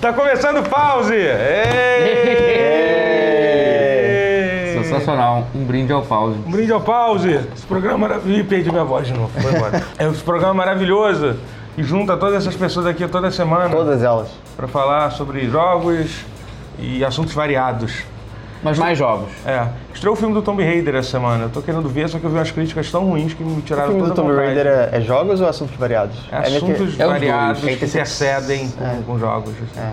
Tá começando o pause! Ei! Sensacional. Um brinde ao pause. Um brinde ao pause. Esse programa maravilhoso. Ih, perdi minha voz de novo. Foi embora. é esse programa maravilhoso que junta todas essas pessoas aqui toda semana Todas elas. para falar sobre jogos e assuntos variados. Mas mais jogos. É. Estreou o filme do Tomb Raider essa semana. Eu tô querendo ver, só que eu vi umas críticas tão ruins que me O tiraram filme toda do a Tomb. Raider é, é jogos ou assuntos variados? É que- assuntos é os variados dois. que intercedem com, É. com jogos. assim. É.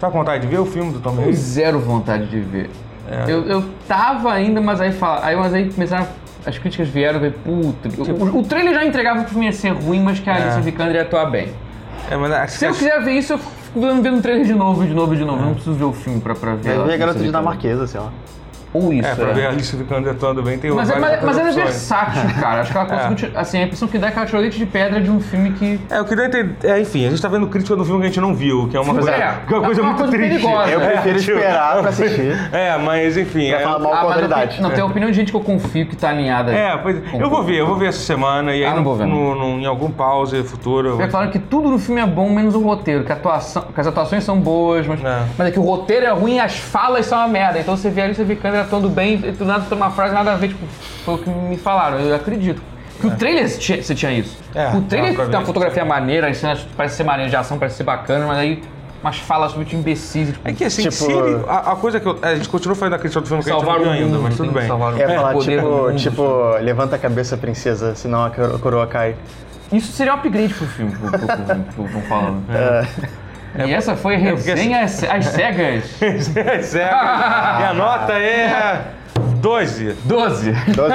Tá com vontade de ver o filme do Tomb Raider? zero vontade de ver. É. Eu, eu tava ainda, mas aí, fala, aí, mas aí começaram. As críticas vieram ver, puta. O, o trailer já entregava que o filme ia ser ruim, mas que a É. Alicia Vikander ia atuar bem. É, mas Se eu quiser ver isso, eu fico vendo o trailer de novo, de novo, de novo. Eu Não preciso ver o filme pra, pra ver. A ver a garota dinamarquesa, sei lá. Ou isso, É, pra é. ver a Alice Vikander atuando bem, tem Mas, é, várias mas, mas ela é versátil, cara. Acho que ela conseguiu. tirar- Assim, a impressão que dá é que ela tirou leite de pedra de um filme que. É, eu queria ter. É, enfim, a gente tá vendo crítica do filme que a gente não viu, que é uma coisa, é, que é uma é coisa uma muito coisa triste. perigosa. Eu É, prefiro esperar pra assistir. É, mas enfim. Pra É, falar mal com a tenho- não, tem a opinião de gente que eu confio que tá alinhada. é, pois, eu vou ver, eu vou ver essa semana e aí Ah, não vou ver, no, no- em algum pause futuro. É claro que tudo no filme é bom, menos o roteiro, que, a atuação, que as atuações são boas, mas É. mas é que o roteiro é ruim e as falas são uma merda. Então você vê ali, você vê câmera atuando bem, e do nada tem uma frase nada a ver, tipo, foi o que me falaram, eu acredito. Que o trailer tinha- você tinha isso. É, o trailer tem uma fotografia maneira, as cenas parece ser maneira de ação, parece ser bacana, mas aí umas falas muito imbecis. Tipo, É que assim, Tipo- se ele, a, a coisa que eu, a gente continua falando da crítica do filme que a gente salvar não ainda, mas tudo bem. salvar o mundo. falar, tipo, mundo. tipo, levanta a cabeça, princesa, senão a coro- a coroa cai. Isso seria um upgrade pro filme, pro, pro, pro, pro, pro, pro falando. É. E essa foi a porque resenha às às cegas. É sério. e a nota é 12. 12. 12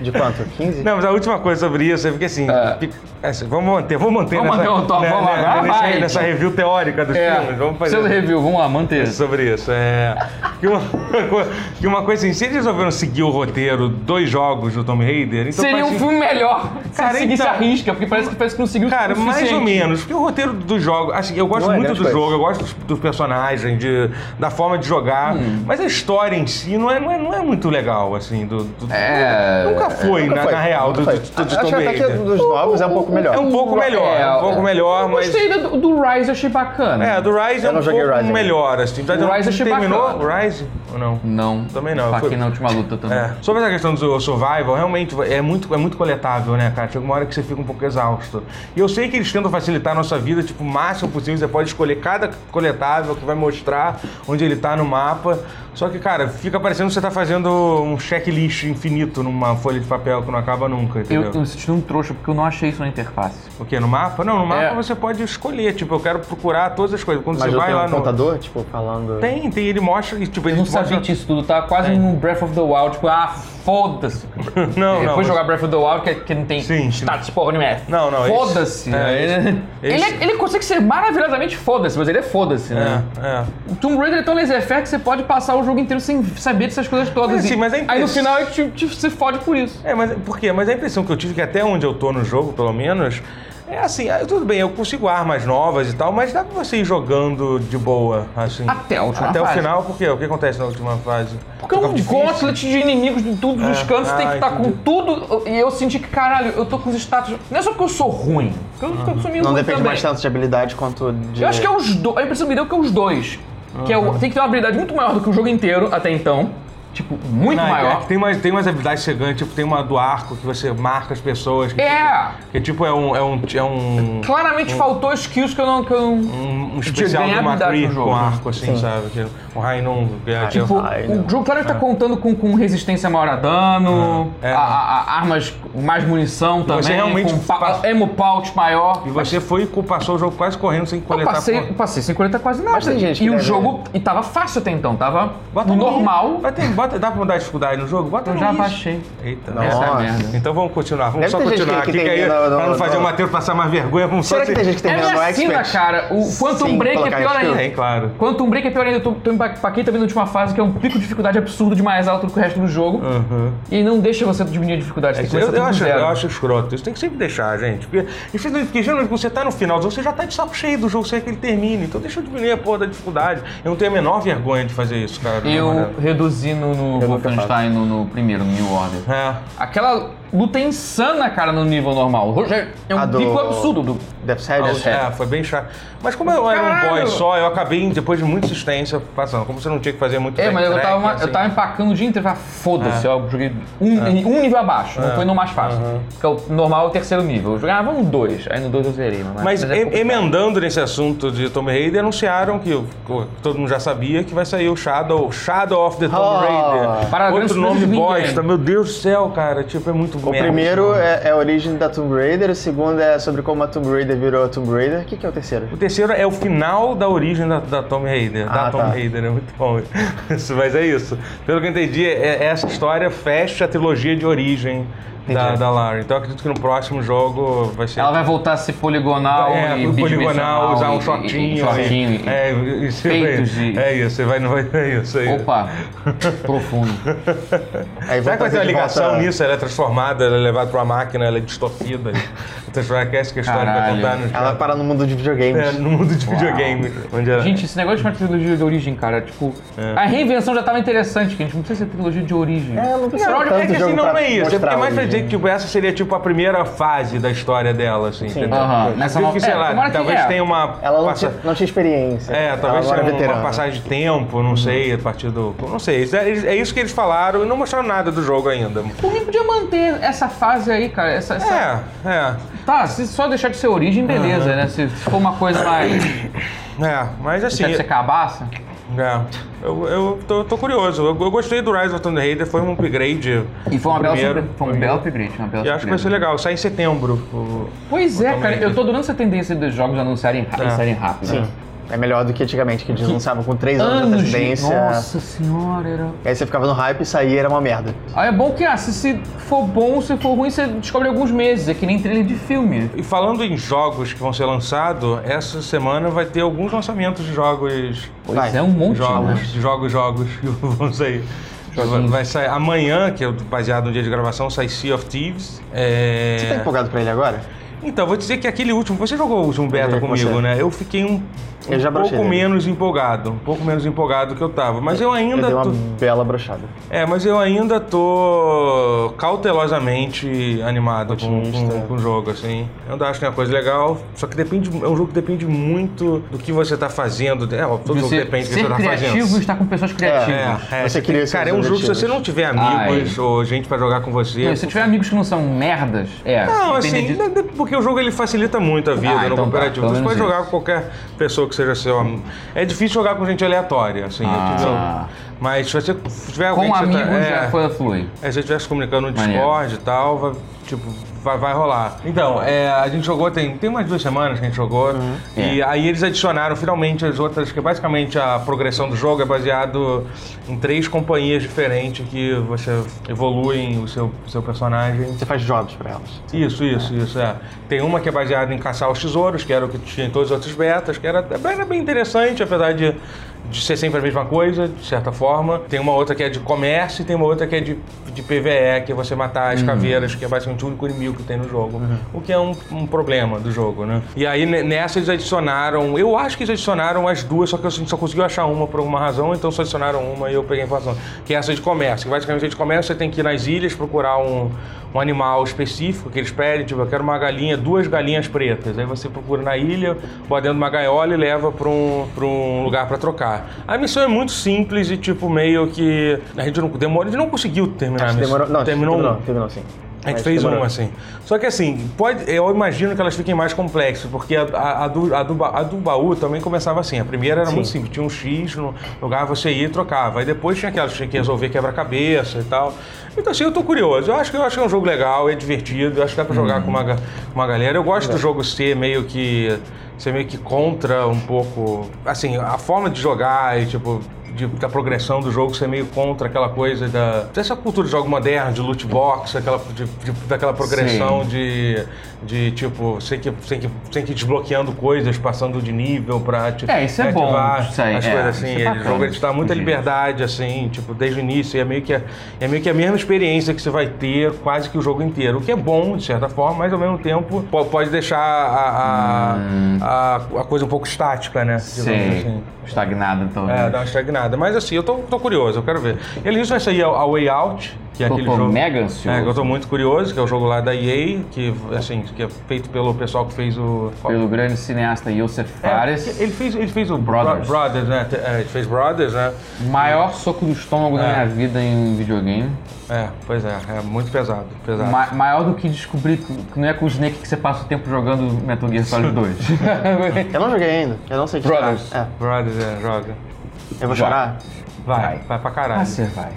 de, de quanto? 15? Não, mas a última coisa sobre isso é porque assim, É. é assim, vamos manter, vamos manter Vamos nessa, manter o top, né, vamos lá, né, vai, nessa, nessa review teórica dos filmes. Vamos fazer Seu review, vamos lá, manter. sobre isso. É, que, uma, que uma coisa assim, se eles resolveram seguir o roteiro dos jogos do Tomb Raider, então Seria um parece- filme melhor se Cara, seguisse então- a risca, porque parece que, parece que não seguiu Cara, o mais ou menos, porque o roteiro do jogo, assim, eu gosto Não é muito grande do coisa. jogo, eu gosto dos, dos personagens, de, da forma de jogar, Hum. mas a história em si não é, não é, não é muito legal, assim, do, do- É. nunca foi, Nunca na, foi, na real, nunca do, foi. do, do, do Acho Tomb que até que Raider. dos novos é um pouco melhor. É um pouco melhor, é um pouco melhor, mas... Gostei do, do Rise, eu achei bacana. É, do Rise é Eu um não joguei pouco Rise ainda. melhor, assim. Já O Rise eu achei terminou bacana. o Rise ou não? Não. Também não, foi- na última luta também. É. Sobre essa questão do survival, realmente é muito, é muito coletável, né, cara? Chega uma hora que você fica um pouco exausto. E eu sei que eles tentam facilitar a nossa vida, tipo, o máximo possível. Você pode escolher cada coletável que vai mostrar onde ele tá no mapa. Só que, cara, fica parecendo que você tá fazendo um checklist infinito numa folha de papel que não acaba nunca, Eu, entendeu? eu me senti um trouxa porque eu não achei isso na interface. O quê? No mapa? Não, no mapa É. você pode escolher. Tipo, eu quero procurar todas as coisas. Quando Mas você eu vai tenho lá um no. contador, tipo, falando... Tem, tem, ele mostra. e, Tipo, Eu ele não mostra... sabia disso tudo, tava quase no Breath of the Wild, tipo, ah, foda-se. Não, não. Depois mas- jogar Breath of the Wild, que, que não tem Sim, sim. status porra nenhuma. é Não, não, Foda-se. é, ele, esse- ele, é- ele consegue ser maravilhosamente foda-se, mas ele é foda-se, né? É, é. O Tomb Raider é tão laissez-faire que você pode passar o jogo inteiro sem saber dessas coisas todas. Mas, assim, mas Aí no final é que te, te, se fode por isso. É, mas por quê? Mas a impressão que eu tive que até onde eu tô no jogo, pelo menos, é assim, ah, tudo bem, eu consigo armas novas e tal, mas dá pra você ir jogando de boa, assim. Até a última Até fase. o final, por quê? O que acontece na última fase? Porque é um gauntlet de inimigos de todos os É, cantos, você tem que ah, estar com tudo. E eu senti que, caralho, eu tô com os status. Não é só porque eu sou ruim. Porque eu, eu sou meio Não depende também. mais tanto de habilidade quanto de... Eu acho que é os dois. A impressão que me deu que é os dois. Que é o, tem que ter uma habilidade muito maior do que o jogo inteiro até então. Tipo, muito Não, é maior. que tem, umas, tem umas habilidades que você ganha, tipo, tem uma do arco que você marca as pessoas. Que, É! Que tipo, é um. É um, é um, Claramente faltou skills que eu não. Que eu não... um, um especial do jogo, com arco, assim, Sim. sabe? Que o Rainon ganha aquele- Tipo, Ai, o jogo claro que tá contando com, com resistência maior a dano, É. a- a- a- armas, mais munição também, você realmente com pa passa- emo pouch maior. E você foi e passou o jogo quase correndo sem Eu coletar passei, ponto. passei sem coletar quase nada. Mas tem gente e o jogo. E tava fácil até então, tava normal. Vai ter, bota, dá pra mudar a dificuldade no jogo? Bota Eu no já easy. baixei. Eita, Nossa. Essa é merda. Então vamos continuar, vamos Deve só ter gente continuar que- aqui, que que aí, no- no- pra não fazer no- o Matheus passar mais vergonha, vamos só Será que se- tem gente que tem É no minha sina, Expert? cara. O Quantum Sim, Break é colocar pior ainda. Tem, claro. Quantum Break é pior ainda. Eu tô, tô empaquei também na última fase, que é um pico de dificuldade absurdo de mais alto do que o resto do jogo. Uhum. E não deixa você diminuir a dificuldade. Tem que Eu, começar eu tudo do acho, zero. eu acho escroto. Isso tem que sempre deixar, gente. Porque, infelizmente, porque geralmente quando você tá no final do jogo, você já tá de saco cheio do jogo, você quer que ele termine. Então deixa eu diminuir a porra da dificuldade. Eu não tenho a menor vergonha de fazer isso, cara. Eu reduzi no, no Wolfenstein, no, no primeiro, no New Order. É. Aquela luta insana, cara, no nível normal. É um do- pico absurdo do. Death's Head. É, foi bem chato. Mas como eu era um boy só, eu acabei, depois de muita insistência, passando. Como você não tinha que fazer muito É, mas eu tava, assim. eu tava empacando o dia inteiro. eu falei, Foda-se, É. eu joguei um, um nível abaixo, não foi no mais fácil. Porque o normal é o terceiro nível. Eu jogava um dois, aí no dois eu zerei. Mas, Mas é em- pouco- emendando nesse assunto de Tomb Raider, anunciaram que o- o- todo mundo já sabia que vai sair o Shadow, Shadow of the Tomb Oh. Raider. Para Outro nome fãs de bosta, meu Deus do céu, cara. Tipo, é muito O primeiro é, é a origem da Tomb Raider, o segundo é sobre como a Tomb Raider virou a Tomb Raider. O que, que é o terceiro? O terceiro é o final da origem da, da Tomb Raider. da Ah, Tomb tá. Raider, é muito bom. Mas é isso. Pelo que eu entendi, é- essa história fecha a trilogia de origem da, da Lara. Então eu acredito que no próximo jogo vai ser. Ela vai voltar a ser poligonal é, e poligonal, usar um shortinho. E, shortinho é, e você peitos vai, e- É isso, você vai, não vai. É isso aí. Opa, profundo. Aí Será que vai ter uma de ligação volta- nisso? Ela é transformada, ela é levada pra uma máquina, ela é distorcida. Transformada, que essa que é a história que vai contar no, Ela para no mundo de videogames. é, no mundo de videogame. Onde ela... Gente, esse negócio de uma trilogia de origem, cara, tipo. A reinvenção já tava interessante, que a gente não precisa ser trilogia de origem. É, não precisa Não, tanto é que assim, não é isso. É porque mais pra dizer que tipo, essa seria tipo a primeira fase da história dela, assim, entendeu? Aham, Eu nessa que, sei é, lá, tomara que talvez é. tenha uma... Ela não, passa- tinha, não tinha experiência. É, talvez ela seja agora é uma veterana. passagem de tempo, não sei, a partir do... Não sei, Isso é, é isso que eles falaram e não mostraram nada do jogo ainda. Por mim podia manter essa fase aí, cara. Essa, essa- É, é, Tá, se só deixar de ser origem, beleza, né? Se for uma coisa mais. é, mas assim... De ser cabaça. É, eu, eu tô, tô curioso. Eu, eu gostei do Rise of Tomb Raider, foi um upgrade. E foi uma bela primeiro. Foi um belo upgrade. Uma bela E acho que vai ser legal. Sai em setembro. o- Pois o é, cara. Eu tô adorando essa tendência dos jogos anunciarem, É. saírem rápido. Sim. né? É melhor do que antigamente, que eles lançavam com 3 anos, de Anos de... antecedência. Nossa senhora, era... Aí você ficava no hype e saía era uma merda. Aí é bom que, ah, se, se for bom, se for ruim, você descobre alguns meses. É que nem trailer de filme. E falando em jogos que vão ser lançados, essa semana vai ter alguns lançamentos de jogos. Pois Vai. é, um monte, Jogos, né? jogos, jogos que vão sair. Vai, Joguinhos. vai sair amanhã, que é baseado no dia de gravação, sai Sea of Thieves. É... Você tá empolgado pra ele agora? Então, vou dizer que aquele último. Você jogou o último beta comigo, né? Eu fiquei um, um pouco nele. menos empolgado. Um pouco menos empolgado que eu tava. Mas eu ainda. Eu dei uma tô- bela brochada. É, mas eu ainda tô cautelosamente animado com, com, com o jogo, assim. Eu ainda acho que é uma coisa legal, só que depende, é um jogo que depende muito do que você tá fazendo. É, ó, todo jogo Você depende do que você tá criativo e fazendo. estar com pessoas criativas. É, é, Você tem- cara, é um jogo que se você não tiver amigos ou gente pra jogar com você. Não, se tiver amigos que não são merdas, é. Não, assim, de- não é porque o jogo ele facilita muito a vida Ah, no então tá, cooperativo. pelo você pode menos jogar com qualquer pessoa que seja seu amigo. É difícil jogar com gente aleatória, assim, Ah. entendeu? Mas se você tiver alguém Com amigos tá, já é, foi flui. é, se você estiver se comunicando no Maneiro. Discord e tal, vai, tipo, vai, vai rolar. Então, é, a gente jogou, tem, tem umas duas semanas que a gente jogou, e É. aí eles adicionaram finalmente as outras, que basicamente a progressão do jogo é baseado em três companhias diferentes que você evolui o seu, seu personagem. Você faz jobs pra elas. Isso, isso, isso, é. Tem uma que é baseada em caçar os tesouros, que era o que tinha em todos os outros betas, que era, era bem interessante, apesar de, de ser sempre a mesma coisa, de certa forma. Tem uma outra que é de comércio e tem uma outra que é de, de PVE, que é você matar as caveiras, que é basicamente o único inimigo que tem no jogo. O que é um, um problema do jogo, né? E aí ne- nessa eles adicionaram, eu acho que eles adicionaram as duas, só que a gente só conseguiu achar uma por alguma razão, então só adicionaram uma e eu peguei a informação. Que é essa de comércio, que basicamente de comércio você tem que ir nas ilhas procurar um, um animal específico que eles pedem, tipo, eu quero uma galinha, duas galinhas pretas. Aí você procura na ilha, bota dentro de uma gaiola e leva para um, pra um lugar para trocar. A missão é muito simples e, tipo, meio que. A gente não demora, a gente não conseguiu terminar Acho a missão. demorou. Não, terminou, terminou, terminou sim. A gente fez um, assim. Só que assim, pode, eu imagino que elas fiquem mais complexas, porque a, a- a do, a, do, a do baú também começava assim. A primeira era Sim. muito simples, tinha um X no lugar, você ia e trocava. Aí depois tinha aquelas que tinha que resolver quebra-cabeça e tal. Então assim, eu tô curioso. Eu acho que, eu acho que é um jogo legal, é divertido, eu acho que dá pra jogar com uma, uma galera. Eu gosto do jogo ser meio que. ser meio que contra um pouco. Assim, a forma de jogar e tipo de- da progressão do jogo ser meio contra aquela coisa da dessa cultura de jogo moderno, de loot box, aquela, de- de- daquela progressão de, de tipo, sem que, sem, que, sem que desbloqueando coisas, passando de nível pra tipo, É, isso é bom, as é, coisas assim. isso é o jogo ele te dá muita liberdade, assim, tipo, desde o início. E é meio, que a, é meio que a mesma experiência que você vai ter quase que o jogo inteiro. O que é bom, de certa forma, mas ao mesmo tempo po- pode deixar a, a, a, a coisa um pouco estática, né? Sei. assim. Estagnado, então. É, dá uma estagnada. Mas assim, eu tô, tô curioso, eu quero ver. Ele isso vai sair a, a Way Out, que é aquele tô jogo. mega ansioso. É, que eu tô muito curioso, que é o jogo lá da EA, que, assim, que é feito pelo pessoal que fez o. Pelo grande cineasta Yosef É, Fares. ele fez, ele fez o Brothers. Bro- Brothers, né? É, ele fez Brothers, né? Maior soco do estômago da É. minha vida em videogame. É, pois é, é muito pesado, pesado. Ma- maior do que descobrir que não é com o Snake que você passa o tempo jogando Metal Gear Solid 2. Eu não joguei ainda, eu não sei o que Brothers. será. Brothers, é, joga. É. Eu vou chorar? Vai, Vai. vai, pra caralho. ah, você vai.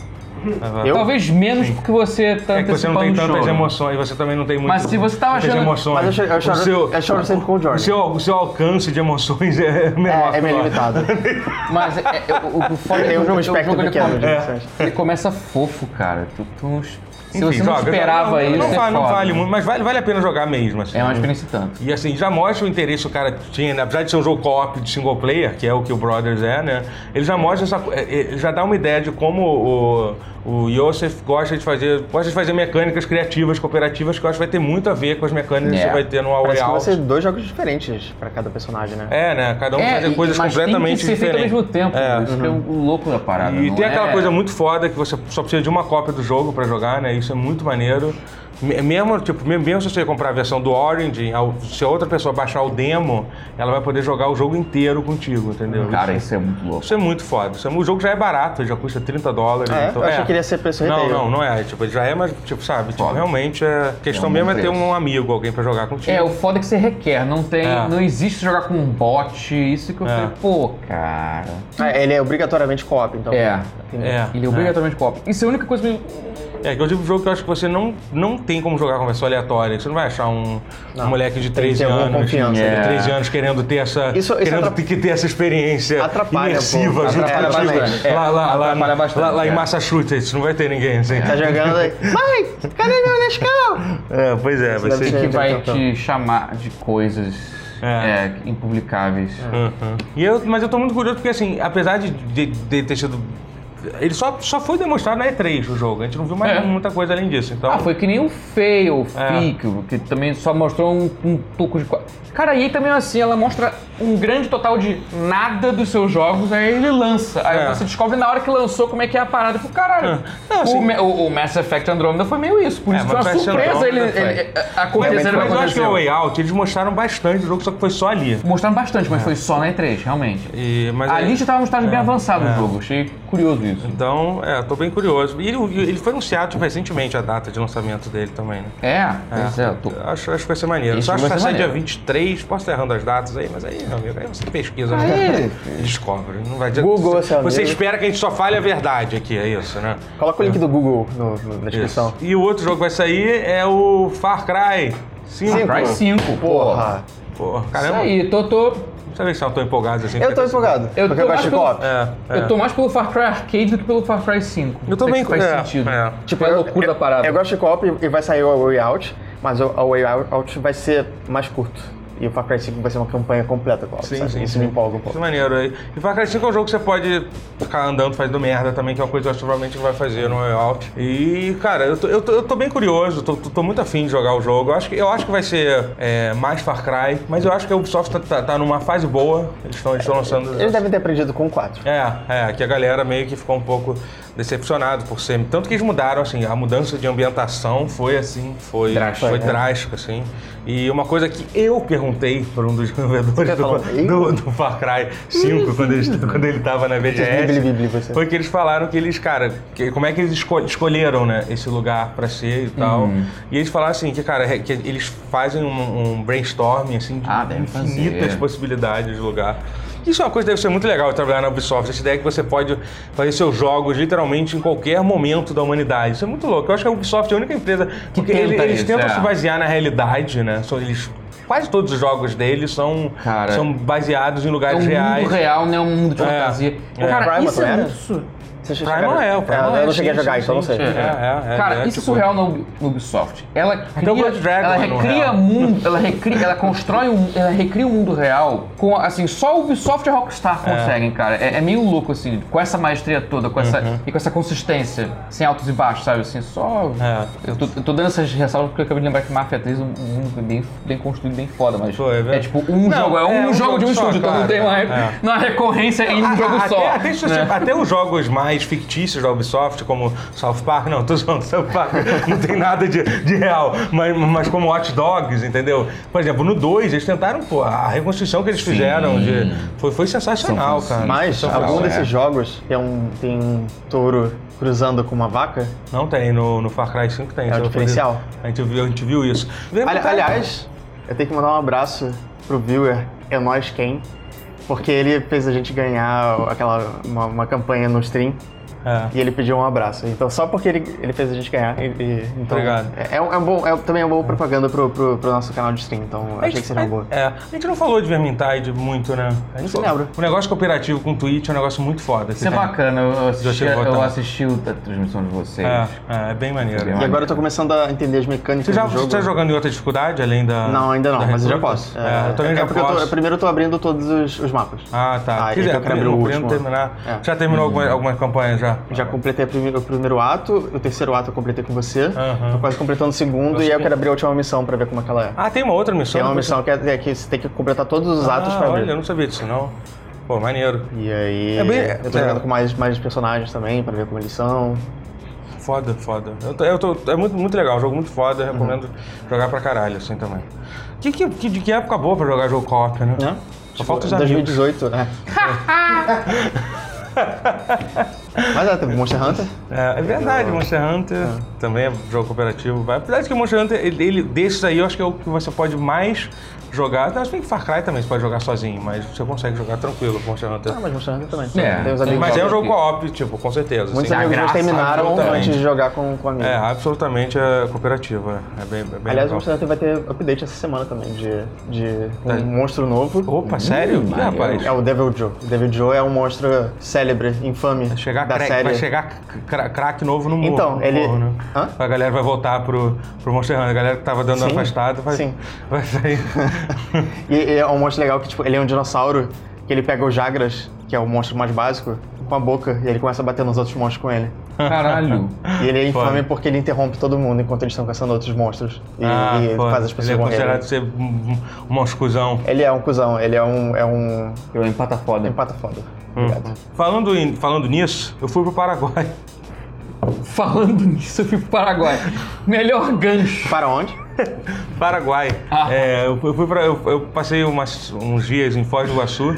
Eu? Talvez menos porque você tá É que você não tem o tantas jogo. emoções, você também não tem muito, Mas se você tava muitas achando- emoções. Mas eu choro, eu choro, o seu, eu choro sempre com o o Jordan. seu, o seu alcance de emoções é menor. É, é meio limitado. Mas é, é, o, o foda é que Tem o jogo, o espectro jogo ele, pequeno come- de É. emoções. ele começa fofo, cara. Tu, tu se Enfim, você não joga, esperava joga. isso, Não, é vale, não foda. vale muito, mas vale, vale a pena jogar mesmo. Assim. É uma experiência tanto. E assim, já mostra o interesse que o cara tinha, né? apesar de ser um jogo co-op de single player, que é o que o Brothers é, né? Ele já mostra essa. é, Ele já dá uma ideia de como o, o Yosef gosta de fazer. Gosta de fazer mecânicas criativas, cooperativas, que eu acho que vai ter muito a ver com as mecânicas que É. você vai ter no A Way Parece que vão Out. ser dois jogos diferentes pra cada personagem, né? É, né? Cada um É, fazer e- coisas mas completamente tem que ser feito ao diferentes. mesmo tempo. É. Isso que é o louco da parada. E não tem aquela é- coisa muito foda que você só precisa de uma cópia do jogo pra jogar, né? Isso é muito maneiro. Me- Mesmo, tipo, mesmo se você comprar a versão do Origin, se a outra pessoa baixar o demo, ela vai poder jogar o jogo inteiro contigo, entendeu? Cara, isso, isso é muito louco. isso é muito foda. Isso é- o jogo já é barato, já custa 30 dólares. Ah, é? então- Eu achei que ele ia ser preço Não, não, não é. Tipo, ele já é, mas, tipo, sabe? Tipo, realmente é. A questão É um mesmo é bom ter preço. um amigo, alguém pra jogar contigo. É, o foda é que você requer, não tem. É. Não existe jogar com um bot, isso que eu É. falei, pô, cara. Ah, ele é obrigatoriamente co-op, então. É. É, Ele é obrigatoriamente co-op. Isso é a única coisa que. É, que é o tipo de jogo que eu acho que você não, não tem como jogar com versão aleatória. Você não vai achar um, Não. um moleque de Tem que 13 ter alguma anos. confiança, de né? 13 anos querendo ter essa. Isso- isso querendo atrap- ter essa experiência Atrapalha, imersiva pô. junto Atrapalha contigo. bastante. É, Lá, lá, lá, atrapalha lá, bastante, lá em é. Massachusetts, não vai ter ninguém assim. Tá jogando aí. Mãe, cadê meu Nescau? É, pois é, vai ser. que vai te chamar de coisas É. é, impublicáveis. Uhum. E eu, mas eu tô muito curioso porque, assim, apesar de, de, de ter sido. Ele só, só foi demonstrado na E3 o jogo. A gente não viu mais É. muita coisa além disso. Então, Ah, foi que nem o Fail, É. Fick, que também só mostrou um, um pouco de. Cara, e aí também assim, ela mostra um grande total de nada dos seus jogos, aí ele lança. Aí É. você descobre na hora que lançou como é que é a parada. Pro caralho. Não, assim- o, o, o Mass Effect Andromeda foi meio isso, por É, isso foi mas uma surpresa ele, ele, ele- acontecer o que mas eu acho que o. Way Out, eles mostraram bastante do jogo, só que foi só ali. Mostraram bastante, mas foi só na E3, realmente. E, mas Ali já tava no estágio bem É, avançado é. do jogo, achei curioso isso. Então, é, tô bem curioso. E ele, ele foi anunciado tipo, recentemente a data de lançamento dele também, né? É, pois é, tô. Acho, acho que vai ser maneiro. Esse Só acho que vai ser sair dia maneiro. 23, posso estar errando as datas aí, mas aí, meu amigo, aí você pesquisa, Aí, né? Descobre. Não vai Google, você, seu você amigo. espera que a gente só fale a verdade aqui, é isso, né? Coloca o link do Google no- no- na descrição. Isso. E o outro jogo que vai sair é o Far Cry 5. Cinco. Cry 5, Porra. Isso caramba. aí, tô, tô, Deixa eu ver se eu tô empolgado assim. Eu tô empolgado. Eu porque tô eu gosto de mais co-op. É, é. Eu tô mais pelo Far Cry Arcade do que pelo Far Cry 5. Eu tô Não sei bem- se faz é, sentido. é. Tipo, é a loucura eu, da parada. Eu gosto de co-op e- e vai sair o Way Out, mas o o Way Out vai ser mais curto. E o Far Cry 5 vai ser uma campanha completa co-op, Sim, sabe? sim, Isso sim. me empolga um Isso pouco. é maneiro. E Far Cry 5 é um jogo que você pode ficar andando fazendo merda também, que é uma coisa que eu acho que provavelmente vai fazer no Way Out. E, cara, eu tô, eu tô, eu tô bem curioso, tô, tô- tô muito afim de jogar o jogo. Eu acho que, eu acho que vai ser é, mais Far Cry, mas eu acho que a Ubisoft tá, tá, tá numa fase boa. Eles estão lançando. Eles devem ter aprendido com o 4. É, é, que a galera meio que ficou um pouco decepcionado por ser. Tanto que eles mudaram, assim, a mudança de ambientação foi assim, foi Drástica, foi né? drástica, assim. E uma coisa que eu perguntei para um dos desenvolvedores do, do, do Far Cry 5, quando, eles, quando ele tava na BGS, foi que eles falaram que eles, cara, que- como é que eles esco- escolheram, né, esse lugar para ser e tal. Uhum. E eles falaram assim, que, cara, que eles fazem um, um brainstorming, assim, de Ah, devem fazer. infinitas possibilidades de lugar. Isso é uma coisa que deve ser muito legal de trabalhar na Ubisoft. Essa ideia que você pode fazer seus jogos literalmente em qualquer momento da humanidade. Isso é muito louco. Eu acho que a Ubisoft é a única empresa. Porque tenta ele- eles isso, tentam é. se basear na realidade, né? São eles. Quase todos os jogos deles são, Cara, são baseados em É lugares um reais. mundo real, não é um mundo de É. fantasia. É. Cara, isso é Primal é, o Primal Eu é, não cheguei a jogar, então não sei. É, é, é, Cara, isso é surreal na Ubisoft. Ela cria, o Blood Dragon ela recria mundo, ela recria, ela constrói um, ela recria um mundo real com assim, só o Ubisoft e a Rockstar conseguem, cara. É, é meio louco assim, com essa maestria toda, com essa Uhum. e com essa consistência, sem altos e baixos, sabe? Assim, só É. eu, tô, eu tô dando essas ressalvas porque eu acabei de lembrar que Mafia 3 é um mundo bem, bem construído, bem foda, mas Foi, é é tipo um Não, jogo, é um, jogo de um só, estúdio, então não tem uma, recorrência em um jogo só. Se você- né? até os jogos mais mais fictícios da Ubisoft, como South Park. Não, tô zoando, South Park não tem nada de, de real. Mas, mas como Watch Dogs, entendeu? Por exemplo, no 2, eles tentaram, pô, a reconstrução que eles Sim. fizeram de, foi, foi sensacional, São cara. Mas algum desses jogos tem um, tem um touro cruzando com uma vaca? Não tem, no, no Far Cry 5 tem. É o diferencial. A gente viu, a gente viu isso. Ali- aliás, eu tenho que mandar um abraço pro viewer, é nós quem, porque ele fez a gente ganhar aquela uma, uma campanha no stream É. e ele pediu um abraço. Então só porque ele, ele fez a gente ganhar, e- e- então Obrigado. é, é um, é um bom, é também uma boa propaganda pro, pro, pro nosso canal de stream. Então achei que seria uma boa. É, a gente não falou de Vermintide muito, né? A gente Não se lembra. O negócio cooperativo com Twitch é um negócio muito foda. Isso é bacana, eu assisti, eu assisti o- a transmissão de vocês. É, é, é bem maneiro. bem E agora eu tô começando a entender as mecânicas Você já do jogo. você tá jogando em outra dificuldade, além da. Não, ainda não, mas eu já posso. É, eu também é já porque eu tô- posso. primeiro eu tô abrindo todos os, os mapas. Ah, tá. Ah, Quiser, então eu quero abrir o último. terminar. É. Já terminou alguma, alguma campanha já? Já completei o primeiro ato, o terceiro ato eu completei com você. Aham. Tô quase completando o segundo e aí eu quero abrir a última missão pra ver como é que ela é. Ah, tem uma outra missão? Tem uma depois? missão que é, é que você tem que completar todos os atos ah, pra olha, abrir. eu não sabia disso, não. Pô, maneiro. E aí É bem- eu tô é. jogando com mais, mais personagens também pra ver como eles são. Foda, foda. Eu tô, eu tô- é muito, muito legal, jogo muito foda, Uhum. recomendo jogar pra caralho, assim, também. Que, que, que- de que época boa pra jogar jogo co-op, né? Né? Só falta os amigos. 2018, né? Mas é, teve Monster Hunter. É, é verdade, Monster Hunter também é jogo cooperativo. vai. Apesar de que o Monster Hunter, ele, ele- desses aí, eu acho que é o que você pode mais jogar. Não, bem que Far Cry também você pode jogar sozinho, mas você consegue jogar tranquilo com Monster Hunter. Ah, mas Monster Hunter também. É, Tem os amigos mas é um jogo co-op, tipo, com certeza. Muitos assim. amigos terminaram antes de jogar com, com amigos. É, absolutamente é cooperativo, é, é bem, é bem Aliás, o legal. Monster Hunter vai ter update essa semana também, de, de um Tá. monstro novo. Opa, sério? Maneiro. rapaz. É o Devil Joe. O Devil Joe é um monstro célebre, infame Vai chegar, da crack, série. vai chegar cra- crack novo no morro. Então, no ele- morro, né? Hã? A galera vai voltar pro, pro Monster Hunter. A galera que tava dando Sim, afastado vai, sim. vai sair. E, e é um monstro legal que, tipo, ele é um dinossauro que ele pega o Jagras, que é o monstro mais básico, com a boca e ele começa a bater nos outros monstros com ele. Caralho. E ele é infame Foda. porque ele interrompe todo mundo enquanto eles estão caçando outros monstros. E, Ah, e faz as pessoas Ele é considerado ser um, um, um monscuzão. Ele é um cuzão, ele é um. É um. Eu empata foda. Empata foda. Obrigado. Falando, em- falando nisso, eu fui pro Paraguai. Falando nisso, eu fui pro Paraguai. Melhor gancho. Para onde? Paraguai. Ah. É, eu, fui- eu fui pra, eu, eu passei umas- uns dias em Foz do Iguaçu.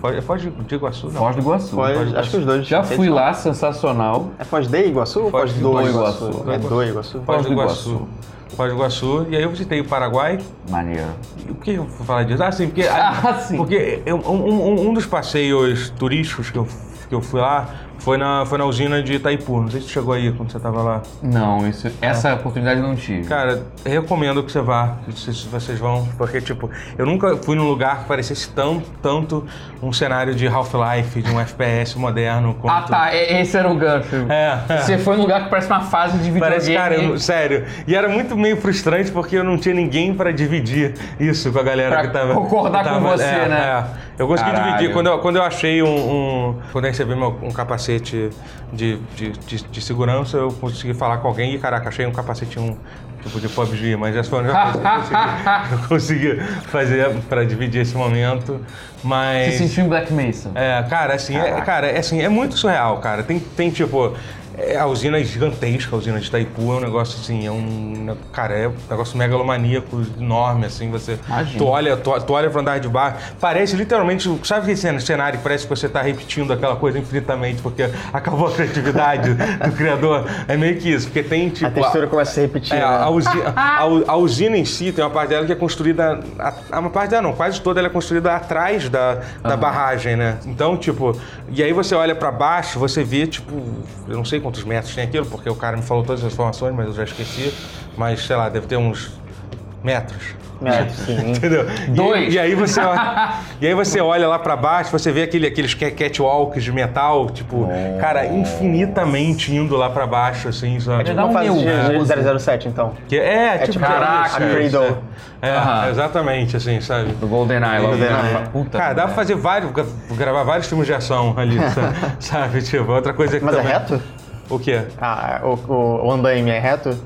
Foz, é Foz de Iguaçu? Não. Foz do Iguaçu. Foz, acho que os dois. Já fui de lá, sensacional. É Foz de Iguaçu ou Foz Foz do do Iguaçu. Iguaçu? É do Iguaçu. Foz do do Iguaçu. Iguaçu. Foz do Iguaçu. E aí eu visitei o Paraguai. Maneiro. E por que eu fui falar disso? Ah, sim, porque, Ah, sim. porque um, um- um dos passeios turísticos que eu, que eu fui lá foi na, foi na usina de Itaipu. Não sei se você chegou aí quando você estava lá. Não, isso, essa oportunidade eu não tive. Cara, recomendo que você vá, que vocês, vão, porque, tipo, eu nunca fui num lugar que parecesse tão, tanto um cenário de Half-Life, de um FPS moderno. Quanto... ah, tá. Esse era o gancho. É. Você foi num lugar que parece uma fase de videogame. Parece, cara, eu- sério. E era muito meio frustrante porque eu não tinha ninguém pra dividir isso com a galera Pra que tava. concordar que com tava- você, é, né? é. Eu consegui Caralho. dividir. Quando eu, quando eu achei um, um- Quando eu recebi meu, um capacete de, de, de, de segurança, eu consegui falar com alguém e, caraca, achei um capacete um. Tipo de PUBG, mas essa foi a única coisa que eu consegui, eu consegui fazer pra dividir esse momento. Mas. Se sentiu em Black Mesa. É, cara, assim, é, cara, é, assim, é muito surreal, cara. Tem, tem tipo. É, a usina é gigantesca, a usina de Itaipu é um negócio assim, é um. Cara, é um negócio megalomaníaco, enorme, assim. Você. Imagino. Tu olha, tu, tu olha pro andar de bar, parece literalmente. Sabe aquele cenário que parece que você tá repetindo aquela coisa infinitamente, porque acabou a criatividade do criador? É meio que isso, porque tem tipo. A textura começa a se repetir. É, né? a, usina, a, a usina em si tem uma parte dela que é construída. A, uma parte dela não, quase toda ela é construída atrás da, da barragem, né? Então, tipo, e aí você olha pra baixo, você vê, tipo, eu não sei quantos metros tem aquilo, porque o cara me falou todas as informações, mas eu já esqueci. Mas, sei lá, deve ter uns metros. É, sim. Entendeu? E- Dois. E, aí você olha, e aí você olha lá pra baixo, você vê aquele, aqueles ca- catwalks de metal, tipo, cara, infinitamente indo lá pra baixo, assim, sabe? Ele dá um Uma fase nervoso. de 007, então. Que é, tipo, tipo Caraca, a isso, Cradle. É. É, exatamente, assim, sabe? Do GoldenEye. logo GoldenEye. na- Puta. Cara, dá pra fazer vários, gra- gravar vários filmes de ação ali, sabe? sabe? Tipo, outra coisa que Mas é também... reto? O quê? Ah, o, o, o andaime é reto?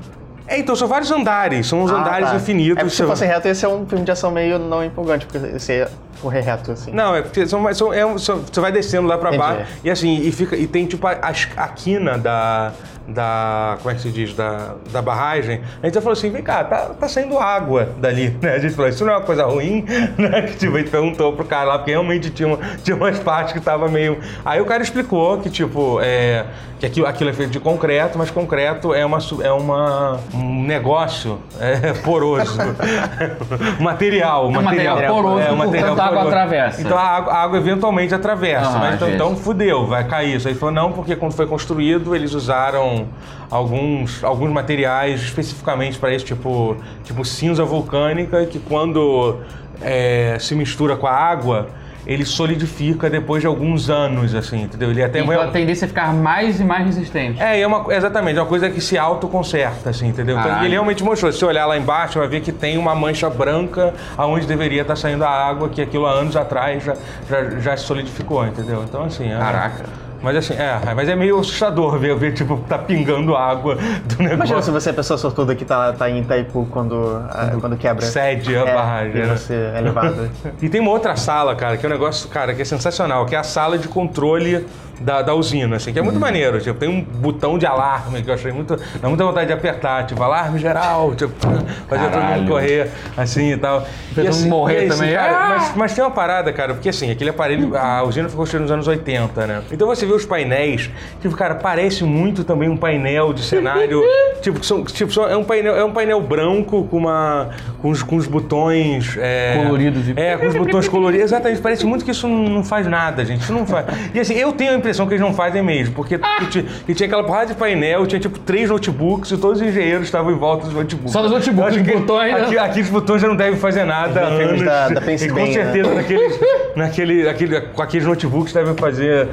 É, então são vários andares, são uns Ah, andares tá. infinitos. É porque se fosse reto, ia ser um filme de ação meio não empolgante, porque você ia correr reto, assim. Não, é porque são, são- é um- são- você vai descendo lá pra Entendi. baixo e assim, e, fica, e tem tipo a, as- a quina da, da. Como é que se diz? Da, da barragem. A gente já falou assim: vem cá, tá, tá saindo água dali, né? A gente falou: isso não é uma coisa ruim, né? Que tipo, a gente perguntou pro cara lá, porque realmente tinha, uma- tinha umas partes que tava meio. Aí o cara explicou que, tipo, é, que aquilo, aquilo é feito de concreto, mas concreto é, uma, é uma, um negócio é, poroso. material, É um material material. poroso, é, um portanto a água atravessa. Então a água, a água eventualmente atravessa, Ah, mas então, então fudeu, vai cair. Isso aí falou, não, porque quando foi construído, eles usaram alguns, alguns materiais especificamente para isso, tipo, tipo cinza vulcânica, que quando é, se mistura com a água, ele solidifica depois de alguns anos, assim, entendeu? Ele até Então a tendência é ficar mais e mais resistente. é, é uma, exatamente, é uma coisa que se autoconserta, assim, entendeu? Então, ele realmente mostrou. Se você olhar lá embaixo, vai ver que tem uma mancha branca aonde deveria estar saindo a água, que aquilo há anos atrás já, já, já se solidificou, entendeu? Então, assim. É, Caraca. Mas assim, é, mas é meio assustador ver, ver tipo, tá pingando água do Imagina negócio. se você é a pessoa sortuda que tá, tá em Itaipu quando, ah, quando quebra. Cede a É, barragem. E você é levado. E tem uma outra sala, cara, que é um negócio, cara, que é sensacional, que é a sala de controle da, da usina, assim, que é muito maneiro. Tipo, tem um botão de alarme que eu achei muito. Dá muita vontade de apertar, tipo, alarme geral, tipo, fazer todo mundo correr, assim e tal. Todo mundo morrer também. cara, Ah! mas, mas tem uma parada, cara, porque assim, aquele aparelho, a usina foi construída nos anos 80, né? Então você os painéis, tipo, cara, parece muito também um painel de cenário. tipo, que são, tipo, são- é um painel, é um painel branco com uma. com os, com os botões. é, Coloridos e- É, com os botões coloridos. Exatamente, parece muito que isso não, faz nada, gente. Isso não faz. E assim, eu tenho a impressão que eles não fazem mesmo, porque que tinha, tinha aquela porrada de painel, tinha tipo três notebooks e todos os engenheiros estavam em volta dos notebooks. Só dos notebooks, os botões, né? Aqui, aqui os botões já não devem fazer nada. há anos. da- da e com Bem, né? certeza naqueles, naquele, aquele, com aqueles notebooks devem fazer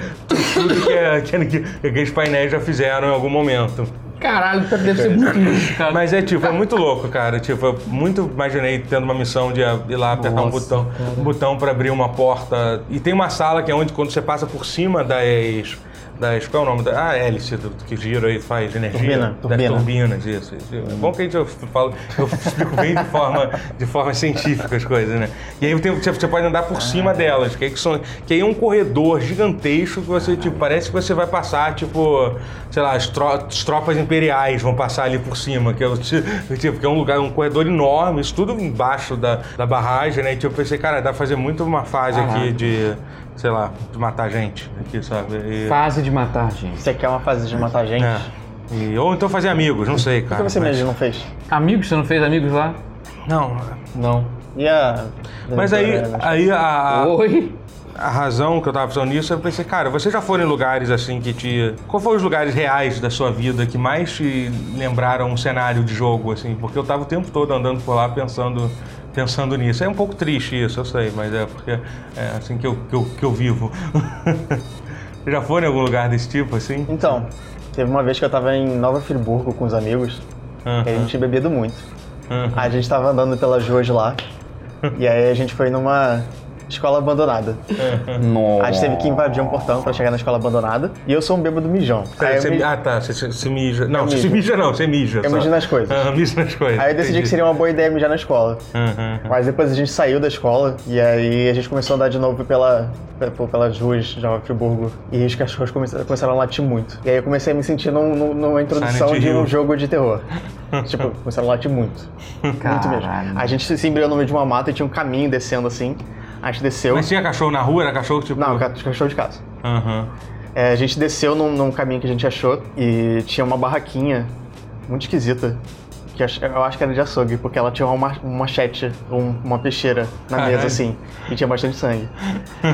que, que, que aqueles painéis já fizeram em algum momento. Caralho, deve ser muito lixo, cara. Mas é tipo, é muito louco, cara. Tipo, eu muito imaginei tendo uma missão de ir lá apertar um Nossa, botão, um botão para abrir uma porta. E tem uma sala que é onde quando você passa por cima das das qual é o nome da ah, hélice do, que gira aí faz energia Turbina, das turbina. turbinas isso, isso. é bom que a gente eu falo eu explico bem de forma de forma científica as coisas né e aí tem- você, você pode andar por cima delas que aí, que são, que aí é um corredor gigantesco que você tipo parece que você vai passar tipo sei lá as, tro- as tropas imperiais vão passar ali por cima que é o ti- tipo que é um lugar um corredor enorme isso tudo embaixo da, da barragem né e tipo, eu pensei cara dá pra fazer muito uma fase aqui Caralho. de sei lá de matar gente aqui sabe E- Fase de matar, gente. Você quer uma fase de matar gente? é. E- ou então fazer amigos, não sei, Por cara. que você mas- mesmo não fez? Amigos, você não fez amigos lá? Não. Não. E a... Mas aí, aí a, Oi? a razão que eu tava pensando nisso, eu pensei, cara, vocês já foram em lugares assim que te. Qual foram os lugares reais da sua vida que mais te lembraram um cenário de jogo, assim? Porque eu tava o tempo todo andando por lá pensando. Pensando nisso. É um pouco triste isso, eu sei, mas é porque é assim que eu, que eu, que eu vivo. Você já foi em algum lugar desse tipo, assim? Então, teve uma vez que eu tava em Nova Friburgo com os amigos, e a gente tinha bebido muito. Aí a gente tava andando pelas ruas lá, e aí a gente foi numa escola abandonada. Nossa. A gente teve que invadir um portão pra chegar na escola abandonada, e eu sou um bêbado mijão. Aí eu, Você- me- Ah, tá. Você, você mija. Não, você mijo. mija não, você mija. Eu só. mijo nas coisas. Ah, mija nas coisas. aí eu decidi que seria uma boa ideia mijar na escola. Aham. Mas depois a gente saiu da escola e aí a gente começou a andar de novo pela, pe- pelas ruas de Nova Friburgo e os cachorros come- começaram a latir muito. E aí eu comecei a me sentir num- num- numa introdução Silent de um Hill. jogo de terror. tipo, começaram a latir muito. Muito mesmo. Caralho. A gente se embriou no meio de uma mata e tinha um caminho descendo assim. A gente desceu. Mas tinha cachorro na rua? Era cachorro tipo. Não, ca- cachorro de casa. Aham. É, a gente desceu num, num caminho que a gente achou e tinha uma barraquinha muito esquisita. Que eu acho que era de açougue, porque ela tinha uma, um machete, um- uma peixeira na Caralho. mesa assim. E tinha bastante sangue.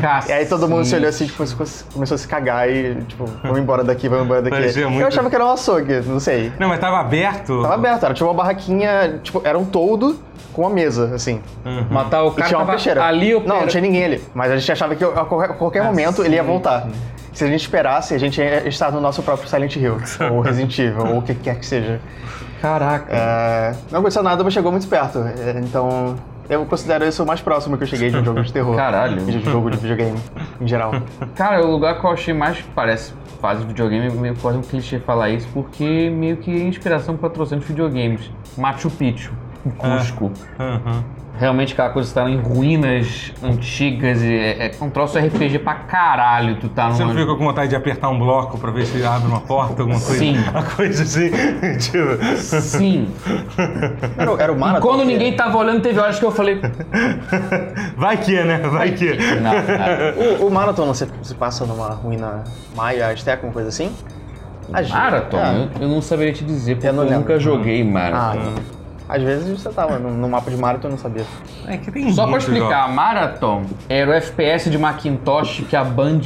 Cacete. E aí todo mundo se olhou assim, tipo, começou a se cagar e, tipo, vamos embora daqui, vamos embora daqui. Parecia muito- Eu achava que era um açougue, não sei. Não, mas tava aberto. Tava aberto, era tipo uma barraquinha, tipo, era um toldo com uma mesa, assim. Uhum. Matar o E cara tinha uma tava peixeira. ali Não, opera- não tinha ninguém ali. Mas a gente achava que a qualquer, a qualquer momento ele ia voltar. Se a gente esperasse, a gente ia estar no nosso próprio Silent Hill, ou Resident Evil, ou o que quer que seja. Caraca. É, não aconteceu nada, mas chegou muito perto. É, Então, Eu considero isso o mais próximo que eu cheguei de um jogo de terror. Caralho. De jogo de videogame, em geral. Cara, o lugar que eu achei mais parece fase de videogame, meio quase um clichê falar isso, porque meio que é inspiração para patrocínio de videogames. Machu Picchu, em Cusco. Aham. Realmente aquela coisa tá em ruínas antigas e é, é um troço RPG pra caralho, tu tá Você não numa... fica com vontade de apertar um bloco pra ver se abre uma porta, alguma coisa? Sim. Uma coisa assim, tipo... Sim. Era, o- era o E Marathon. quando que- ninguém tava olhando, teve horas que eu falei. Vai que, né? Vai que. Não, não. O, o Marathon se, se passa numa ruína maia, azteca, uma coisa assim? Marathon, É. eu, eu não saberia te dizer, porque Eu eu, nunca joguei Ah, Marathon. Às vezes você tava no, no mapa de Marathon e não sabia. É que tem Só pra explicar, Marathon era o FPS de Macintosh que a Band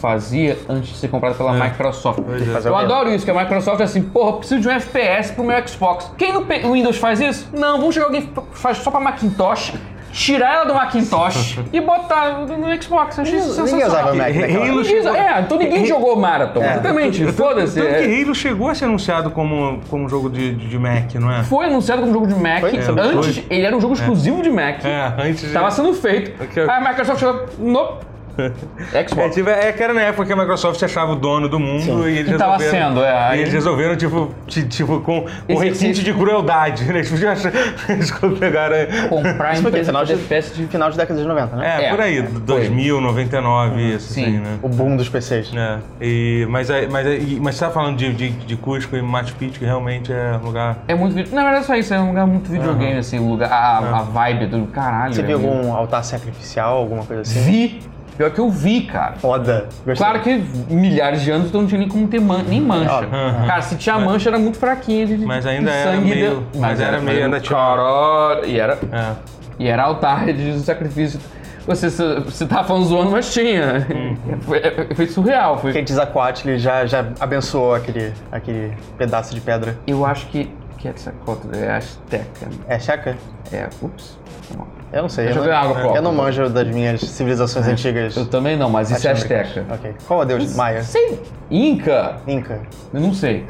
fazia antes de ser comprada pela Microsoft. É. Fazer o Eu adoro isso, que a Microsoft é assim, porra, eu preciso de um FPS pro meu Xbox. Quem no Windows faz isso? Não, vamos chegar alguém que faz só pra Macintosh, tirar ela do Macintosh e botar no Xbox. Eu achei isso Ninguém usava. Mac naquela Halo usa- É, então ninguém jogou Marathon. Exatamente, foda-se. Tanto é. que Halo chegou a ser anunciado como, como um jogo de, de, Mac, não é? Foi anunciado como jogo de Mac. Foi? É, Antes, ele era um jogo exclusivo de Mac. É, antes de... Tava sendo feito. Aí a Microsoft chegou. Nope. É, Xbox. tipo, é que era na época que a Microsoft achava o dono do mundo e eles E tava resolveram... sendo, é, aí- E eles resolveram, tipo, ti- tipo com um requinte de crueldade, né? Eles podiam achar... Eles pegaram... Comprar a Isso foi Final de FPS de. final de década de 90, né? É, É, por aí, é, 2000, 99, isso Sim. assim, né? O boom dos PCs. É, e, mas, mas, aí- mas você tá falando de, de, de Cusco e Machu Picchu, que realmente é um lugar... É muito. Na verdade, é só isso. É um lugar muito videogame, assim. O lugar, a, a vibe do caralho. Você é viu algum altar sacrificial, alguma coisa assim? Vi. Pior que eu vi, cara. Foda. Gostei. Claro que milhares de anos então não tinha nem como ter man nem mancha. Óbvio. Cara, se tinha mancha era muito fraquinha de, Mas ainda de era sangue meio- de- mas era meio ainda tinha- Caralho. E era, É. e era altar de sacrifício. Você, você tava falando zoando, mas tinha. Foi, foi surreal. Foi, Quetzalcoatl já, já abençoou aquele, aquele pedaço de pedra. eu acho que Quetzalcoatl é Azteca. É checa? É, ups. Não. Eu não sei. Eu, eu não, água, pô. eu não manjo das minhas civilizações antigas. Eu também não, mas isso é latino-americanas. Azteca. Ok. Qual é o deus? Maia? Sei. Inca? Inca. Eu não sei.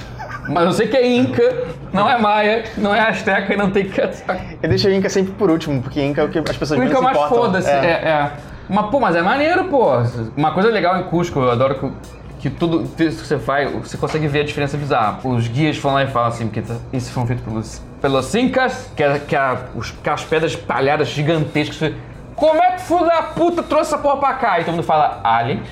Mas eu sei que é Inca, não é Maia, não é Azteca e não tem Quetzalcoatl. Eu deixei o Inca sempre por último, porque Inca é o que as pessoas O menos Inca se mais importam. foda-se. É. é. Mas, pô, mas é maneiro, pô. Uma coisa legal em Cusco, eu adoro que, tudo isso que você faz, você consegue ver a diferença bizarra. Os guias vão lá e falam assim, porque isso foram feitos pelos, pelos Incas, que, é, que é os, aquelas pedras espalhadas gigantescas. Como é que filho da puta trouxe essa porra pra cá? E todo mundo fala, aliens.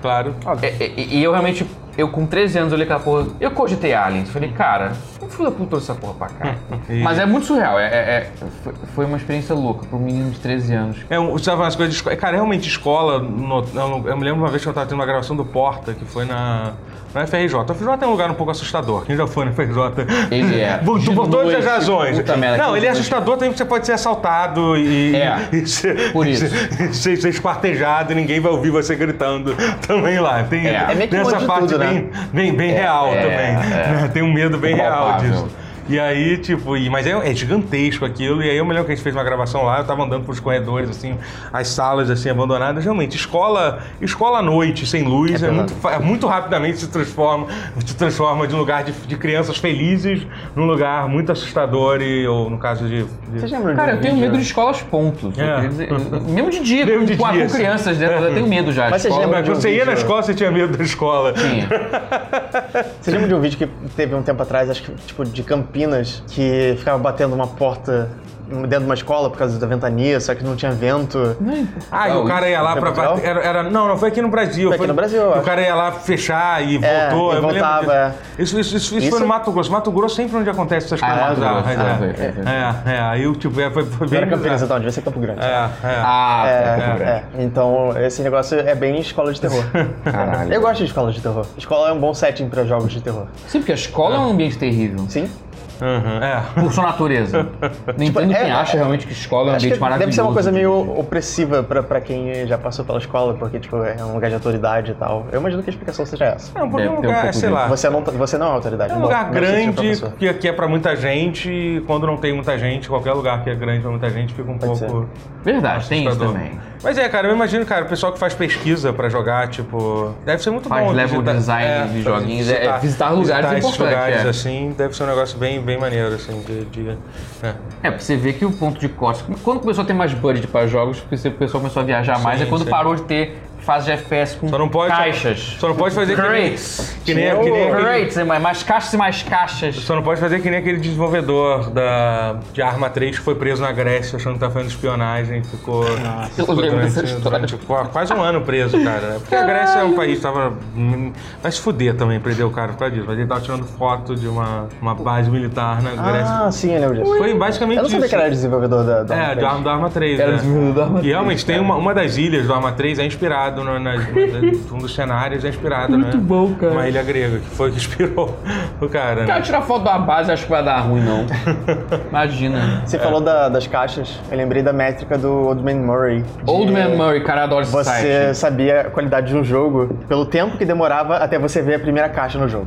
Claro. É, é, E, eu realmente, eu com 13 anos olhei aquela porra, eu cogitei aliens. Falei, cara, como filho da puta trouxe essa porra pra cá? Mas é muito surreal, é, é- é- foi, foi uma experiência louca para um menino de 13 anos. É, um- sabe umas coisas de escola. Cara, realmente escola. no- eu, eu me lembro uma vez que eu tava tendo uma gravação do Porta, que foi na. Na FRJ. A FRJ é um lugar um pouco assustador. Quem já foi na FRJ? Ele é. Por, De por todas noite, as razões. puta merda, não, que ele é noite. assustador também porque você pode ser assaltado e, É, e ser, por isso. e ser, ser esquartejado e ninguém vai ouvir você gritando também lá. Tem, É. É meio que um tem essa monte de parte tudo, né? bem, bem, bem real é, também. é. né? Tem um medo bem real Palpável. disso. E aí, tipo, e, mas é, é gigantesco aquilo. E aí eu me lembro que a gente fez uma gravação lá, eu tava andando pelos corredores, assim, as salas assim, abandonadas. Realmente, escola, escola à noite, sem luz, é, pesado. muito, fa- muito rapidamente se transforma, se transforma de um lugar de, de crianças felizes num lugar muito assustador e, ou no caso de. de- Vocês lembram de Cara, um eu tenho medo de escolas, ponto. É. Dizer, mesmo de dia, Mesmo com, de com- dia, com crianças dentro, eu tenho medo já. Mas lembram Mas de um você ia na vídeo- escola, você tinha medo da escola. Tinha. Vocês lembram de um vídeo que teve um tempo atrás, acho que tipo de Campinas, que ficava batendo uma porta dentro de uma escola por causa da ventania, só que não tinha vento. Ah, e o cara ia lá Foi pra. Bater- Era, era- não, não foi aqui no Brasil. Foi aqui no Brasil, O cara ia lá fechar e É, voltou. e eu voltava, disso. Isso, isso, isso, isso Isso- foi no Mato Grosso. Mato Grosso sempre onde acontece essas Ah, coisas ah, é. foi, foi, foi. É, é, aí eu, tipo, é, foi, foi bem era Campinas então, devia ser Campo Grande. É, é. Ah, É, tá, tá, é, então esse negócio é bem escola de terror. Caralho. Eu gosto de escola de terror. Escola é um bom setting pra jogos de terror. Sim, porque a escola é um ambiente terrível. Sim? Uhum, é. Por sua natureza. Não entendo é- quem acha realmente que escola é um ambiente maravilhoso. deve ser uma coisa meio opressiva pra, pra quem já passou pela escola, porque tipo, é um lugar de autoridade e tal. Eu imagino que a explicação seja essa. Não, porque é um um lugar, pouco sei disso. lá. Você não, você não é autoridade. É um não- lugar não grande professor. que, que é pra muita gente. e Quando não tem muita gente, qualquer lugar que é grande pra muita gente fica um Pode pouco. Verdade, tem isso também. Mas é, cara, eu imagino, cara, o pessoal que faz pesquisa pra jogar, tipo, deve ser muito Faz bom. level design de pra joguinhos, é, visitar lugares visitar esses importante, lugares é. assim, deve ser um negócio bem, bem maneiro, assim, de... de é. É, pra você ver que o ponto de corte. Quando começou a ter mais budget para jogos, porque o pessoal começou a viajar mais, é quando sim. parou de ter fase de FPS com Só não pode... caixas. Só não pode fazer que nem, Crates. que nem, que nem aquele- Crates, mais mais caixas e mais caixas. Só não pode fazer que nem aquele desenvolvedor da, de Arma 3 que foi preso na Grécia achando que tá fazendo espionagem. Ficou, ficou eu lembro durante, dessa história. durante qu- quase um ano preso, cara. né? Porque a Grécia é um país que tava. Vai se fuder também, prender o cara por causa disso. Mas ele tava tirando foto de uma, uma base militar na Grécia. Ah, sim, eu lembro disso. Foi basicamente Eu não sabia isso. que era desenvolvedor da, da É, Arma do 3. Arma, do Arma 3. Era né? desenvolvedor do Arma E 3, realmente tem uma, uma das ilhas do Arma 3 é inspirado no, nas, um dos cenários é inspirado, Muito né? bom, cara. Uma ilha grega, que foi que inspirou o cara. Cara, Né? tirar foto da base acho que vai dar ruim, não. Imagina. Você falou da- das caixas, eu lembrei da métrica do Old Man Murray. de- Old Man Murray, cara, adora esse Você site. sabia a qualidade de um jogo pelo tempo que demorava até você ver a primeira caixa no jogo.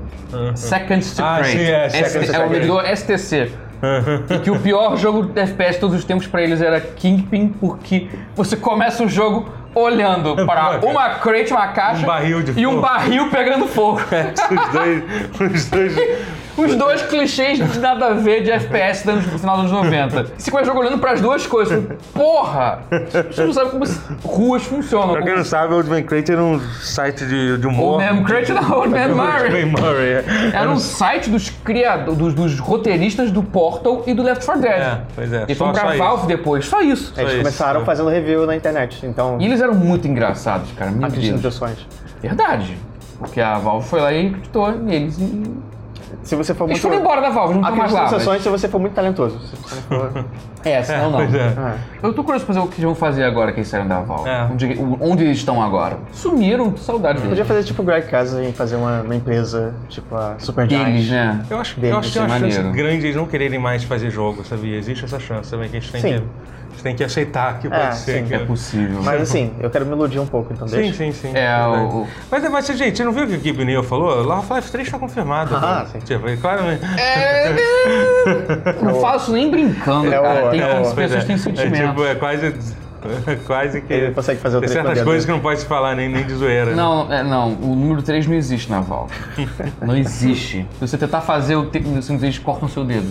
Seconds to Ah, Crate. sim, é, Seconds to é o medidor STC. e que o pior jogo de FPS de todos os tempos pra eles era Kingpin, porque você começa o jogo olhando para uma crate, uma caixa Um barril de e um fogo. barril pegando fogo. Os dois. Os dois. Os dois clichês de nada a ver de FPS do no final dos anos 90. E você começa olhando pras duas coisas. Porra! Você não sabe como as ruas funcionam. Pra quem não sabe, o Old Man Crate era um site de, de humor. Old Man Crate não, Old Man Murray. Old Man Murray, é. Era um site dos criadores, dos, dos roteiristas do Portal e do Left 4 Dead. É, pois é, Eles foram pra só isso. Valve depois, só isso. Eles isso. começaram fazendo review na internet, então E eles eram muito engraçados, cara. Meu Deus. Verdade. Porque a Valve foi lá e acreditou neles. E... Se você for Eles muito... foram embora da Valve, não estão mais lá. seus mas- se você for muito talentoso. Se você for... É, senão não. Pois é. Ah. Eu tô curioso pra saber o que eles vão fazer agora que eles saíram da Valve. É. Onde, onde eles estão agora? Sumiram, saudade Podia deles. fazer tipo o Greg Casa e fazer uma, uma empresa, tipo a Supergiant. Deles, né? Eu acho, Dele, eu acho que tem isso uma é chance maneiro. grande de eles não quererem mais fazer jogo, sabia? Existe essa chance também que a gente tem, Sim. que, a gente tem que aceitar que pode É, ser. sim. que- É possível. Mas assim, eu quero me iludir um pouco, então Sim, deixa. sim, sim. É, verdade. o- Mas, mas, gente, você não viu o que o Gabe Neal falou? Lá Half-Life 3 tá confirmado. Ah, cara. sim. Tipo, ele claramente. Não falo isso nem brincando, É o- cara. Tem, é as pessoas têm É sentimento. tipo, é quase. É quase que. Ele consegue fazer o Tem certas coisas que não pode se falar nem, nem de zoeira. né? Não, é, não, o número 3 não existe na Valve. não existe. Se você tentar fazer o te- eles cortam o seu dedo.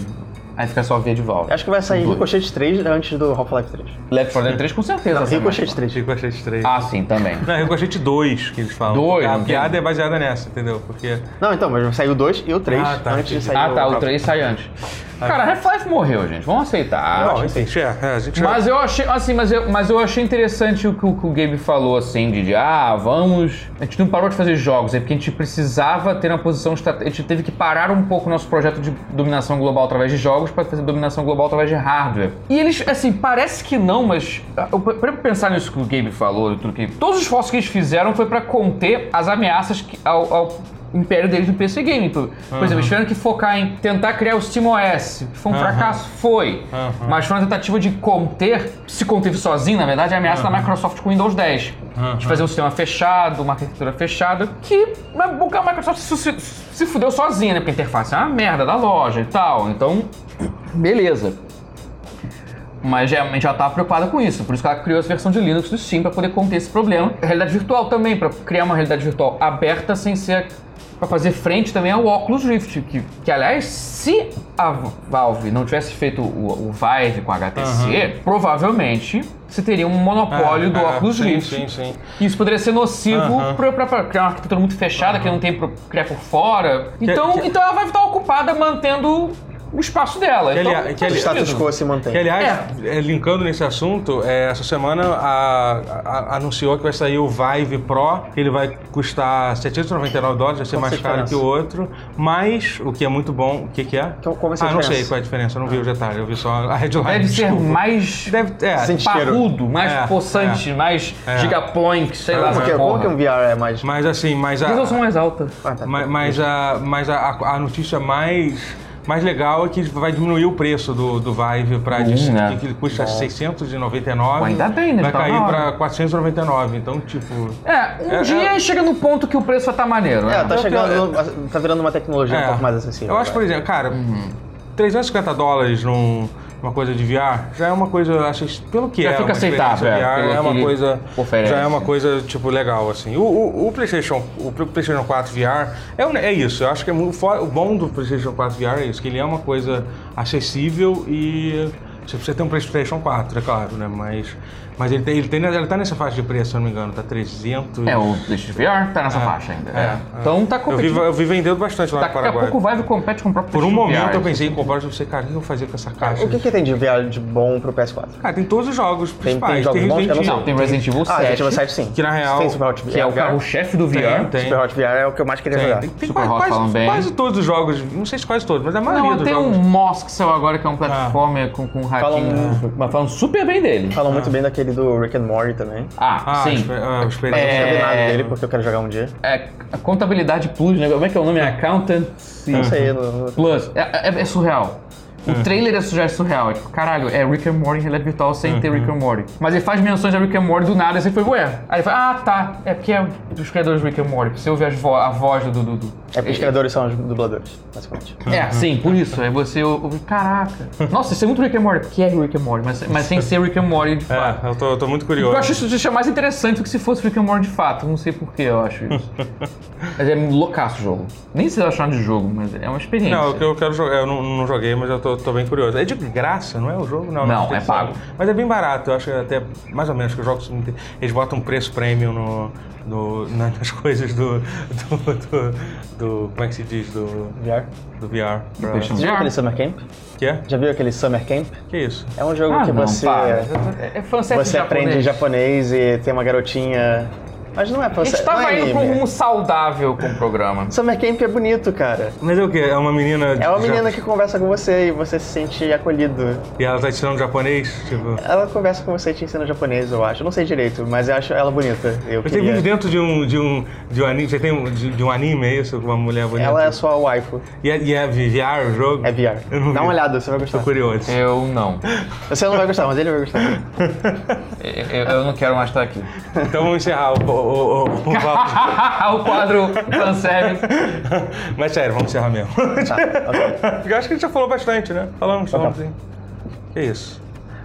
Aí fica só V de Valve. Acho que vai sair. Ricochete 3 antes do Half-Life 3. Left 4 Dead 3 com certeza. Não, Ricochete 3. Ricochet 3. Ah, sim, também. Não, é Ricochet 2 que eles falam. Dois, A não piada é baseada nessa, entendeu? Porque. Não, então, mas vai sair o 2 e o 3 Ah, tá, antes de sair Ah, o tá, o Half- 3 sai antes. Cara, Half-Life morreu, gente. Vamos aceitar. não, enfim, é, é, a gente Mas eu achei, assim, mas eu, mas eu achei interessante o que, o que o Gabe falou, assim, de, de, ah, vamos. A gente não parou de fazer jogos, é porque a gente precisava ter uma posição estratégica. A gente teve que parar um pouco o nosso projeto de dominação global através de jogos para fazer dominação global através de hardware. E eles, assim, parece que não, mas. ah, eu- Pra pensar nisso que o Gabe falou, tudo que. Todos os esforços que eles fizeram foi para conter as ameaças que- ao- ao império deles no PC Game. Por, por exemplo, eles tiveram que focar em tentar criar o SteamOS, que foi um Aham. fracasso, foi. Aham. Mas foi uma tentativa de conter, se conteve sozinho, na verdade, a ameaça da Microsoft com o Windows 10. De fazer um sistema fechado, uma arquitetura fechada, que boca a Microsoft se, se, se fudeu sozinha, né? Porque a interface é uma merda da loja e tal. Então, beleza. Mas já- a gente já estava preocupada com isso, por isso que ela criou essa versão de Linux do Steam para poder conter esse problema. Realidade virtual também, para criar uma realidade virtual aberta sem ser para fazer frente também ao Oculus Rift, que, que aliás, se a Valve não tivesse feito o, o Vive com a HTC, provavelmente você teria um monopólio É, do é, Oculus sim, Rift. sim, sim. Isso poderia ser nocivo pra- pra criar uma arquitetura muito fechada, que não tem pra criar por fora. Então, que- então ela vai estar ocupada mantendo o espaço dela. Que então, que O status quo se mantém. Que, aliás, é, linkando nesse assunto, é, essa semana a- a- anunciou que vai sair o Vive Pro, que ele vai custar 799 dólares, vai ser Qual mais que é caro que o outro, mas o que é muito bom, o que, que é? Então, qual vai ser ah, não sei qual é a diferença, eu não vi o detalhe, eu vi só a headline. Deve ser desculpa. mais Deve, é, parrudo, mais É, possante, mais É. gigaploink, sei lá. Porque, essa como porra. que um VR é mais... mas assim, mas a, Resolução mais alta. Ah, tá. mas, mas a, mas a- a notícia mais, mais legal é que vai diminuir o preço do, do Vive para Hum, né? que, que custa 699. Pô, ainda bem, né? Vai Tá cair para 499. Então, tipo. É, um É, dia é- chega no ponto que o preço vai estar maneiro, né? É, tá Eu chegando... Tá virando uma tecnologia um É. pouco mais acessível. Eu acho, por exemplo, cara, 350 dólares num, uma coisa de VR, já é uma coisa, acho, pelo que Já é fica uma experiência aceitável, é, VR, é uma coisa, oferece. já é uma coisa, tipo, legal, assim. O, o, o PlayStation, o PlayStation 4 VR é, é isso, eu acho que é muito, o bom do PlayStation 4 VR é isso, que ele é uma coisa acessível e você precisa ter um PlayStation 4, é claro, né, mas, mas ele, tem, ele, tem, ele tá nessa faixa de preço, se eu não me engano, tá 300... É, o PlayStation VR tá nessa faixa ainda. é, É. é. Então tá Eu vi, competindo. eu vi vendendo bastante lá no Daqui a Paraguai. pouco o Vive compete com o próprio Por um momento eu pensei em comprar, eu pensei, cara, o que eu vou fazer com essa caixa? O que, que tem de VR de bom pro PS4? Cara, tem todos os jogos tem principais. jogos bons? Resident Eu não tem Resident Evil 7, Ah, Resident Evil 7 sim. Que na real- Tem Super Hot VR. que é o carro-chefe do VR. Tem, tem. Super Hot VR é o que eu mais queria Tem, jogar. tem, tem Super quase, Hot quase- falam bem. quase todos os jogos, não sei se quase todos, mas a maioria Não, dos tem jogos. um Moss que saiu agora, que é um platformer com, com. Mas falam super bem dele. Falam muito bem daquele do Rick and Morty também. Ah, Ah, sim. ah, Não experiência. É. sabia nada dele porque eu quero jogar um dia. É, a contabilidade plus, né? Como é que é o nome? Accountancy Não sei, não, não- Plus. É, é- é surreal. O trailer é, é surreal. É tipo, caralho, é Rick and Morty em realidade virtual sem ter Rick and Morty. Mas ele faz menções a Rick and Morty do nada e você foi, ué. Aí ele fala, ah, tá. É porque é dos criadores de Rick and Morty. Você ouve as vo- a voz do... do, do- É porque os criadores são os dubladores, basicamente. É, sim, por isso. Aí você ouve, caraca. Nossa, isso é muito Rick and Morty. Que é Rick and Morty, mas, mas sem ser Rick and Morty de fato. É, eu tô, eu tô muito curioso. Eu acho isso deixa mais interessante do que se fosse Rick and Morty de fato. Não sei porquê eu acho isso. mas é loucaço o jogo. Nem sei se achar de jogo, mas é uma experiência. Não, o que eu quero jogar, eu não, não joguei, mas eu tô, tô bem curioso. É de graça, não é o jogo? Não, Não, tem é que pago. Mas é bem barato, eu acho que até mais ou menos que os jogos não eles botam um preço premium no, no- na- nas coisas do, do, do, do- Como é que se diz? Do, VR. do VR. pra-. Já viu aquele Summer Camp? Que é? Já viu aquele Summer Camp? Que isso? É um jogo Ah, que não, você. para. É, é fanservice Você aprende japonês e tem uma garotinha. Mas não é A fanservice. gente tava não é indo pra um rumo saudável com o programa. Summer Camp é bonito, cara. Mas é o quê? É uma menina. É uma menina que conversa com você e você se sente acolhido. E ela tá ensinando japonês? Tipo. Ela conversa com você e te ensina japonês, eu acho. Eu não sei direito, mas eu acho ela bonita. Eu Mas você queria... vive dentro de um, de um, de um anime. Você tem um, de, de um anime, é isso? Com uma mulher bonita? Ela é sua waifu. E é, e é VR o jogo? É VR. Eu não Dá vi. uma olhada, você vai gostar. Tô curioso. Eu não. Você não vai gostar, mas ele vai gostar. Eu, eu não quero mais estar aqui. Então vamos encerrar o, o, o, o, o quadro fanservice. Mas sério, vamos encerrar mesmo. Tá, ok. Porque eu acho que a gente já falou bastante, né? Falamos, falamos sim. Que isso.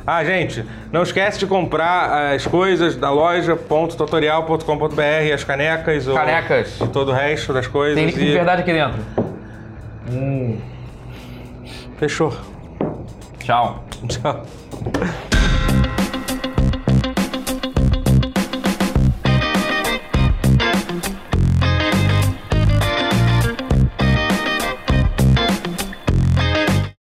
Ah, gente, não esquece de comprar as coisas da loja.tutorial.com.br, as canecas, Canecas. e todo o resto das coisas. Tem link de e- verdade aqui dentro. Fechou. Tchau. Tchau.